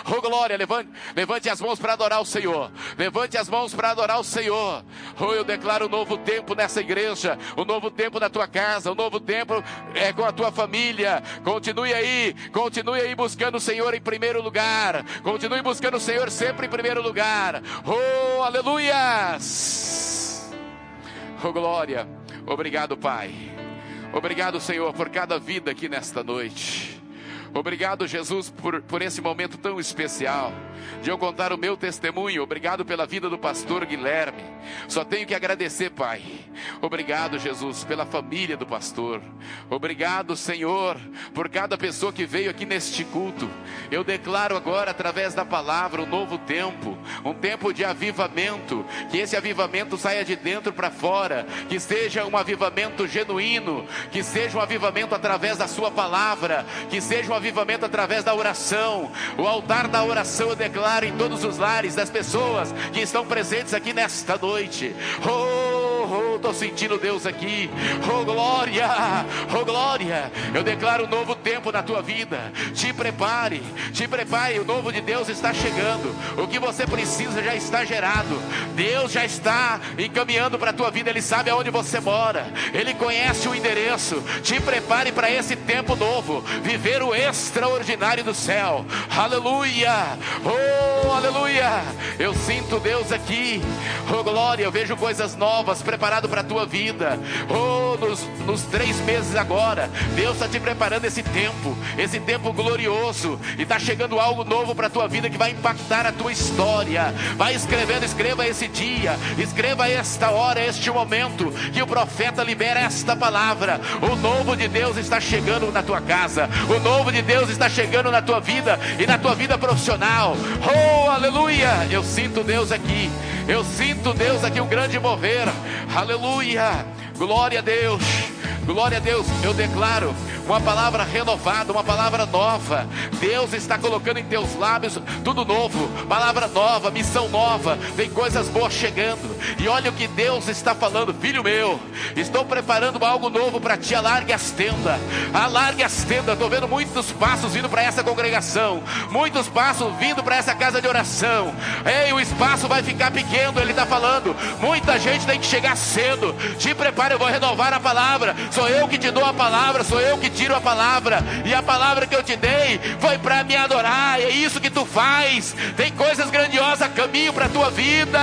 [SPEAKER 1] Oh glória, levante, levante as mãos para adorar o Senhor. Levante as mãos para adorar o Senhor. Oh, eu declaro um novo tempo nessa igreja, um novo tempo na tua casa, um novo tempo é, com a tua família. Continue aí, continue aí buscando o Senhor em primeiro lugar. Continue buscando o Senhor sempre em primeiro lugar. Oh, aleluias! Oh glória, obrigado Pai. Obrigado Senhor por cada vida aqui nesta noite. Obrigado, Jesus, por, por esse momento tão especial de eu contar o meu testemunho. Obrigado pela vida do pastor Guilherme. Só tenho que agradecer, Pai. Obrigado, Jesus, pela família do pastor. Obrigado, Senhor, por cada pessoa que veio aqui neste culto. Eu declaro agora, através da palavra, um novo tempo, um tempo de avivamento. Que esse avivamento saia de dentro para fora. Que seja um avivamento genuíno. Que seja um avivamento através da Sua palavra. Que seja um avivamento através da oração. O altar da oração eu declaro em todos os lares das pessoas que estão presentes aqui nesta noite. Oh, Oh, estou sentindo Deus aqui. Oh, glória. Oh, glória. Eu declaro um novo tempo na tua vida. Te prepare. Te prepare. O novo de Deus está chegando. O que você precisa já está gerado. Deus já está encaminhando para a tua vida. Ele sabe aonde você mora. Ele conhece o endereço. Te prepare para esse tempo novo. Viver o extraordinário do céu. Aleluia. Oh, aleluia. Eu sinto Deus aqui. Oh, glória. Eu vejo coisas novas preparado para a tua vida. Oh, nos, nos três meses agora. Deus está te preparando esse tempo. Esse tempo glorioso. E está chegando algo novo para a tua vida que vai impactar a tua história. Vai escrevendo, escreva esse dia. Escreva esta hora, este momento. Que o profeta libera esta palavra. O novo de Deus está chegando na tua casa. O novo de Deus está chegando na tua vida e na tua vida profissional. Oh, aleluia! Eu sinto Deus aqui. Eu sinto Deus aqui, um grande mover. Aleluia! Glória a Deus. Glória a Deus. Eu declaro uma palavra renovada, uma palavra nova. Deus está colocando em teus lábios tudo novo, palavra nova, missão nova. Tem coisas boas chegando. E olha o que Deus está falando, filho meu. Estou preparando algo novo para ti. Alargue as tendas, alargue as tendas. Estou vendo muitos passos vindo para essa congregação, muitos passos vindo para essa casa de oração. Ei, o espaço vai ficar pequeno. Ele está falando. Muita gente tem que chegar cedo. Te prepare, eu vou renovar a palavra. Sou eu que te dou a palavra, sou eu que tiro a palavra, e a palavra que eu te dei foi para me adorar. É isso que tu faz. Tem coisas grandiosas a caminho para a tua vida.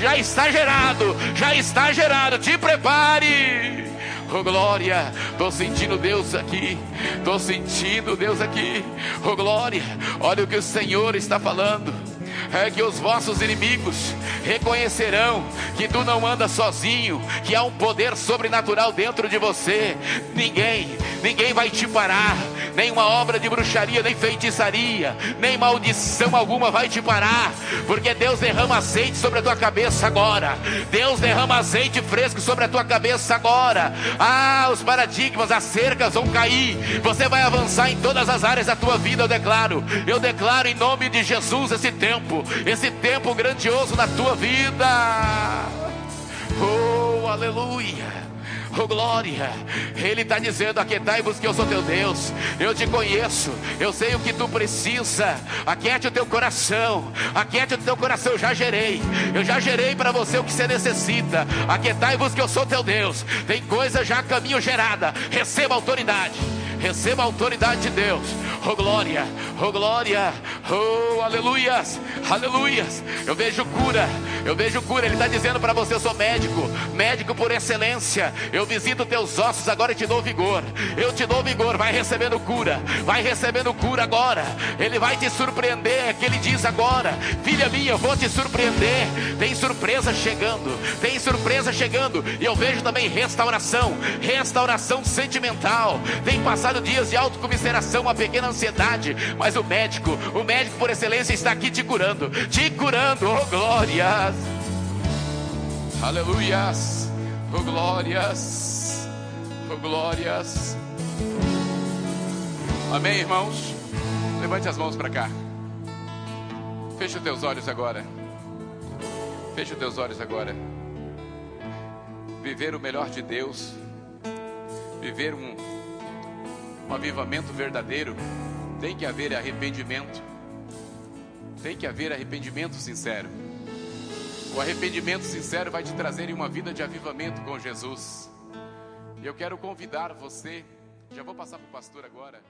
[SPEAKER 1] Já está gerado, já está gerado. Te prepare. Oh glória, estou sentindo Deus aqui, estou sentindo Deus aqui. Oh glória, olha o que o Senhor está falando é que os vossos inimigos reconhecerão que tu não andas sozinho, que há um poder sobrenatural dentro de você. Ninguém, ninguém vai te parar, nenhuma obra de bruxaria, nem feitiçaria, nem maldição alguma vai te parar, porque Deus derrama azeite sobre a tua cabeça agora. Deus derrama azeite fresco sobre a tua cabeça agora. Ah, os paradigmas, as cercas vão cair. Você vai avançar em todas as áreas da tua vida, eu declaro. Eu declaro em nome de Jesus esse tempo, esse tempo grandioso na tua vida. Oh, aleluia. Oh glória, Ele está dizendo: Aquietai-vos que eu sou teu Deus, eu te conheço, eu sei o que tu precisa. Aquiete o teu coração, aquiete o teu coração. Eu já gerei, eu já gerei para você o que você necessita. Aquietai-vos que eu sou teu Deus. Tem coisa já caminho gerada, receba autoridade receba a autoridade de Deus. Oh glória, oh glória, oh aleluias, aleluias. Eu vejo cura, eu vejo cura. Ele está dizendo para você: eu sou médico, médico por excelência. Eu visito teus ossos agora e te dou vigor. Eu te dou vigor, vai recebendo cura, vai recebendo cura agora. Ele vai te surpreender. É que ele diz agora: filha minha, eu vou te surpreender. Tem surpresa chegando, tem surpresa chegando. E eu vejo também restauração, restauração sentimental. Tem passado passado dias de autocomiseração, uma pequena ansiedade, mas o médico, o médico por excelência está aqui te curando, te curando, oh glórias, aleluias, oh glórias, oh glórias. Amém, irmãos? Levante as mãos para cá. Feche os teus olhos agora. Feche os teus olhos agora. Viver o melhor de Deus. Viver um um avivamento verdadeiro, tem que haver arrependimento. Tem que haver arrependimento sincero. O arrependimento sincero vai te trazer uma vida de avivamento com Jesus. E eu quero convidar você, já vou passar para o pastor agora.